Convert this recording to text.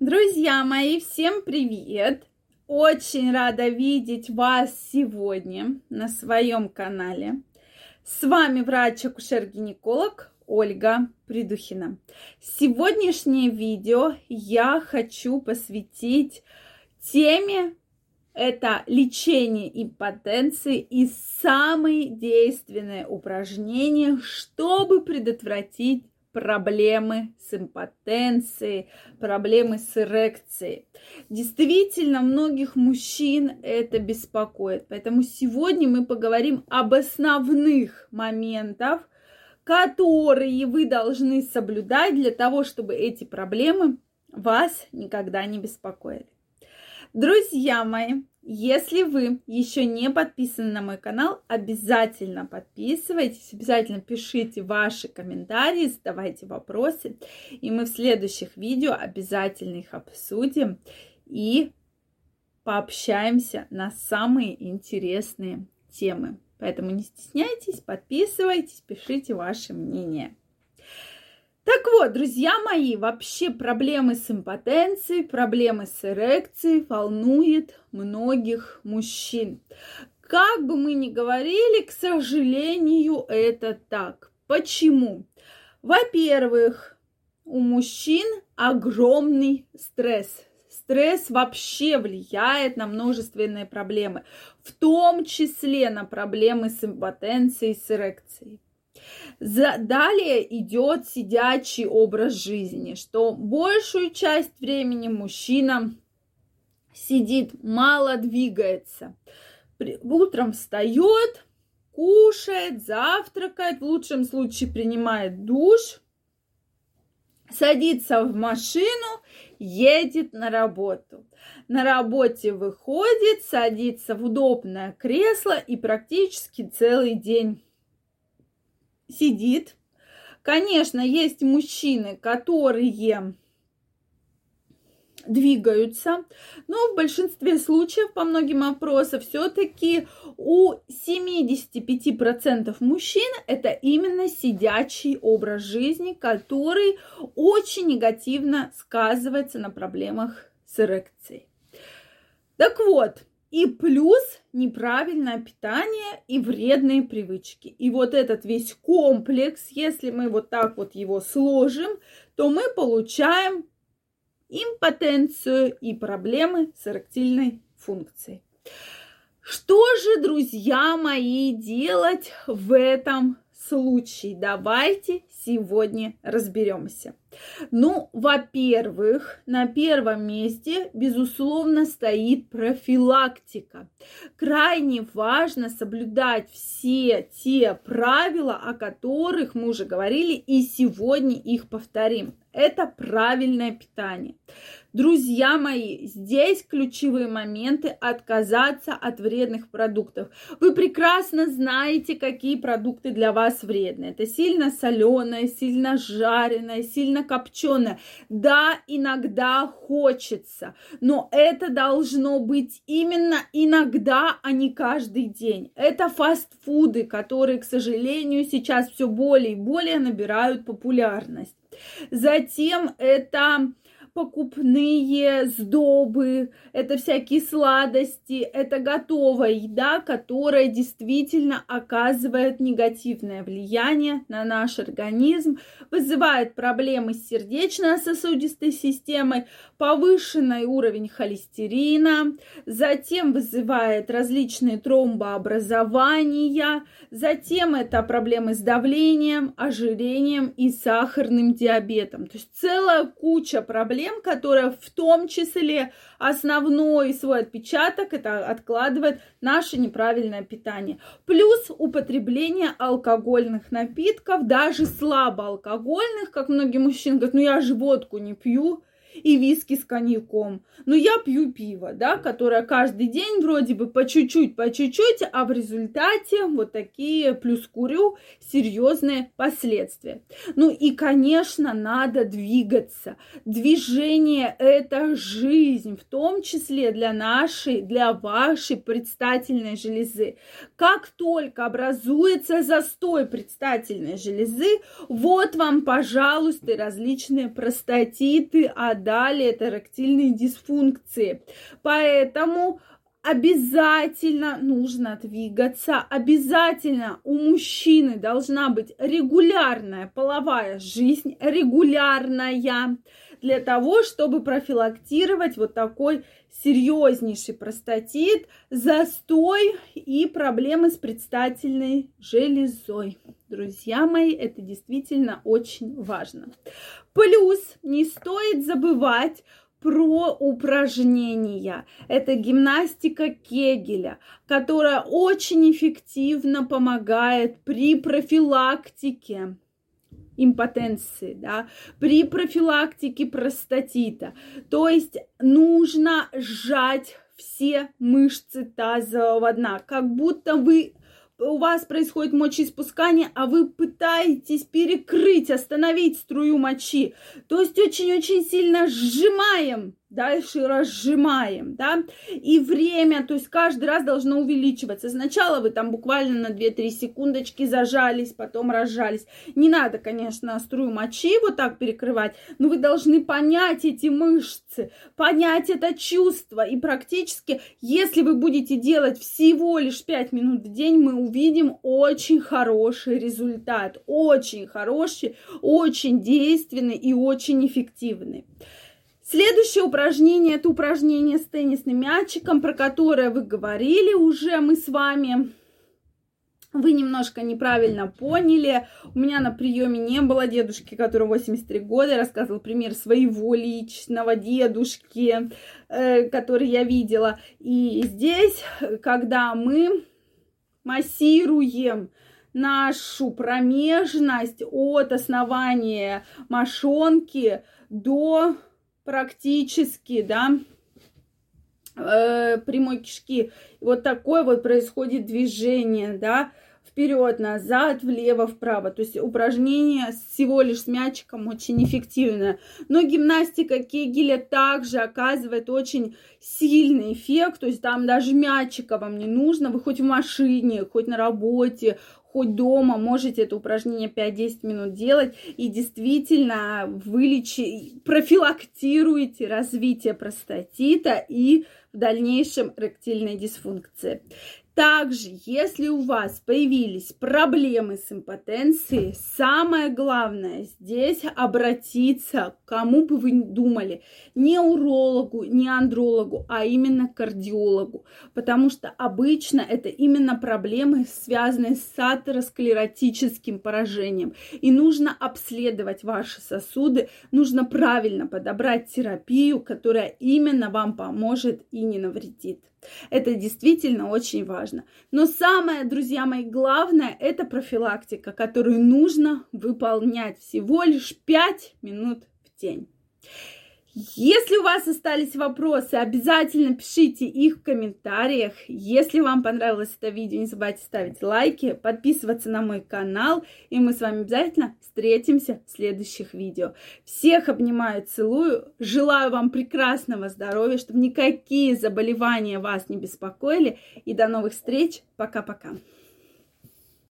Друзья мои, всем привет! Очень рада видеть вас сегодня на своем канале. С вами врач-акушер-гинеколог Ольга Придухина. Сегодняшнее видео я хочу посвятить теме это лечение импотенции и самые действенные упражнения, чтобы предотвратить проблемы с импотенцией, проблемы с эрекцией. Действительно, многих мужчин это беспокоит. Поэтому сегодня мы поговорим об основных моментах, которые вы должны соблюдать для того, чтобы эти проблемы вас никогда не беспокоили. Друзья мои, если вы еще не подписаны на мой канал, обязательно подписывайтесь, обязательно пишите ваши комментарии, задавайте вопросы, и мы в следующих видео обязательно их обсудим и пообщаемся на самые интересные темы. Поэтому не стесняйтесь, подписывайтесь, пишите ваше мнение. Так вот, друзья мои, вообще проблемы с импотенцией, проблемы с эрекцией волнует многих мужчин. Как бы мы ни говорили, к сожалению, это так. Почему? Во-первых, у мужчин огромный стресс. Стресс вообще влияет на множественные проблемы, в том числе на проблемы с импотенцией, с эрекцией. За... Далее идет сидячий образ жизни, что большую часть времени мужчина сидит, мало двигается. Утром встает, кушает, завтракает, в лучшем случае принимает душ, садится в машину, едет на работу. На работе выходит, садится в удобное кресло и практически целый день сидит. Конечно, есть мужчины, которые двигаются, но в большинстве случаев, по многим опросам, все-таки у 75% мужчин это именно сидячий образ жизни, который очень негативно сказывается на проблемах с эрекцией. Так вот, и плюс неправильное питание и вредные привычки. И вот этот весь комплекс, если мы вот так вот его сложим, то мы получаем импотенцию и проблемы с эректильной функцией. Что же, друзья мои, делать в этом случае? Давайте сегодня разберемся. Ну, во-первых, на первом месте, безусловно, стоит профилактика. Крайне важно соблюдать все те правила, о которых мы уже говорили, и сегодня их повторим. Это правильное питание. Друзья мои, здесь ключевые моменты отказаться от вредных продуктов. Вы прекрасно знаете, какие продукты для вас вредны. Это сильно соленое, сильно жареное, сильно копченое. Да, иногда хочется, но это должно быть именно иногда, а не каждый день. Это фастфуды, которые, к сожалению, сейчас все более и более набирают популярность. Затем это покупные сдобы, это всякие сладости, это готовая еда, которая действительно оказывает негативное влияние на наш организм, вызывает проблемы с сердечно-сосудистой системой, повышенный уровень холестерина, затем вызывает различные тромбообразования, затем это проблемы с давлением, ожирением и сахарным диабетом. То есть целая куча проблем, проблем, которая в том числе основной свой отпечаток это откладывает наше неправильное питание. Плюс употребление алкогольных напитков, даже слабоалкогольных, как многие мужчины говорят, ну я же водку не пью, и виски с коньяком. Но я пью пиво, да, которое каждый день вроде бы по чуть-чуть, по чуть-чуть, а в результате вот такие плюс курю серьезные последствия. Ну и, конечно, надо двигаться. Движение – это жизнь, в том числе для нашей, для вашей предстательной железы. Как только образуется застой предстательной железы, вот вам, пожалуйста, различные простатиты, от преодолели это эректильные дисфункции. Поэтому обязательно нужно двигаться, обязательно у мужчины должна быть регулярная половая жизнь, регулярная, для того, чтобы профилактировать вот такой серьезнейший простатит, застой и проблемы с предстательной железой. Друзья мои, это действительно очень важно. Плюс не стоит забывать про упражнения. Это гимнастика Кегеля, которая очень эффективно помогает при профилактике импотенции, да, при профилактике простатита. То есть нужно сжать все мышцы тазового дна, как будто вы у вас происходит мочеиспускание, а вы пытаетесь перекрыть, остановить струю мочи. То есть очень-очень сильно сжимаем дальше разжимаем, да, и время, то есть каждый раз должно увеличиваться. Сначала вы там буквально на 2-3 секундочки зажались, потом разжались. Не надо, конечно, струю мочи вот так перекрывать, но вы должны понять эти мышцы, понять это чувство, и практически, если вы будете делать всего лишь 5 минут в день, мы увидим очень хороший результат, очень хороший, очень действенный и очень эффективный. Следующее упражнение – это упражнение с теннисным мячиком, про которое вы говорили уже мы с вами. Вы немножко неправильно поняли. У меня на приеме не было дедушки, которому 83 года. Я рассказывала пример своего личного дедушки, э, который я видела. И здесь, когда мы массируем нашу промежность от основания мошонки до практически, да, э, прямой кишки. Вот такое вот происходит движение, да, вперед, назад, влево, вправо. То есть упражнение всего лишь с мячиком очень эффективное. Но гимнастика Кегеля также оказывает очень сильный эффект. То есть там даже мячика вам не нужно. Вы хоть в машине, хоть на работе, хоть дома можете это упражнение 5-10 минут делать и действительно вылечи, профилактируете развитие простатита и в дальнейшем ректильной дисфункции. Также, если у вас появились проблемы с импотенцией, самое главное здесь обратиться к кому бы вы думали, не урологу, не андрологу, а именно кардиологу, потому что обычно это именно проблемы, связанные с атеросклеротическим поражением. И нужно обследовать ваши сосуды, нужно правильно подобрать терапию, которая именно вам поможет и не навредит. Это действительно очень важно. Но самое, друзья мои, главное, это профилактика, которую нужно выполнять всего лишь 5 минут в день. Если у вас остались вопросы, обязательно пишите их в комментариях. Если вам понравилось это видео, не забывайте ставить лайки, подписываться на мой канал, и мы с вами обязательно встретимся в следующих видео. Всех обнимаю, целую, желаю вам прекрасного здоровья, чтобы никакие заболевания вас не беспокоили, и до новых встреч, пока-пока.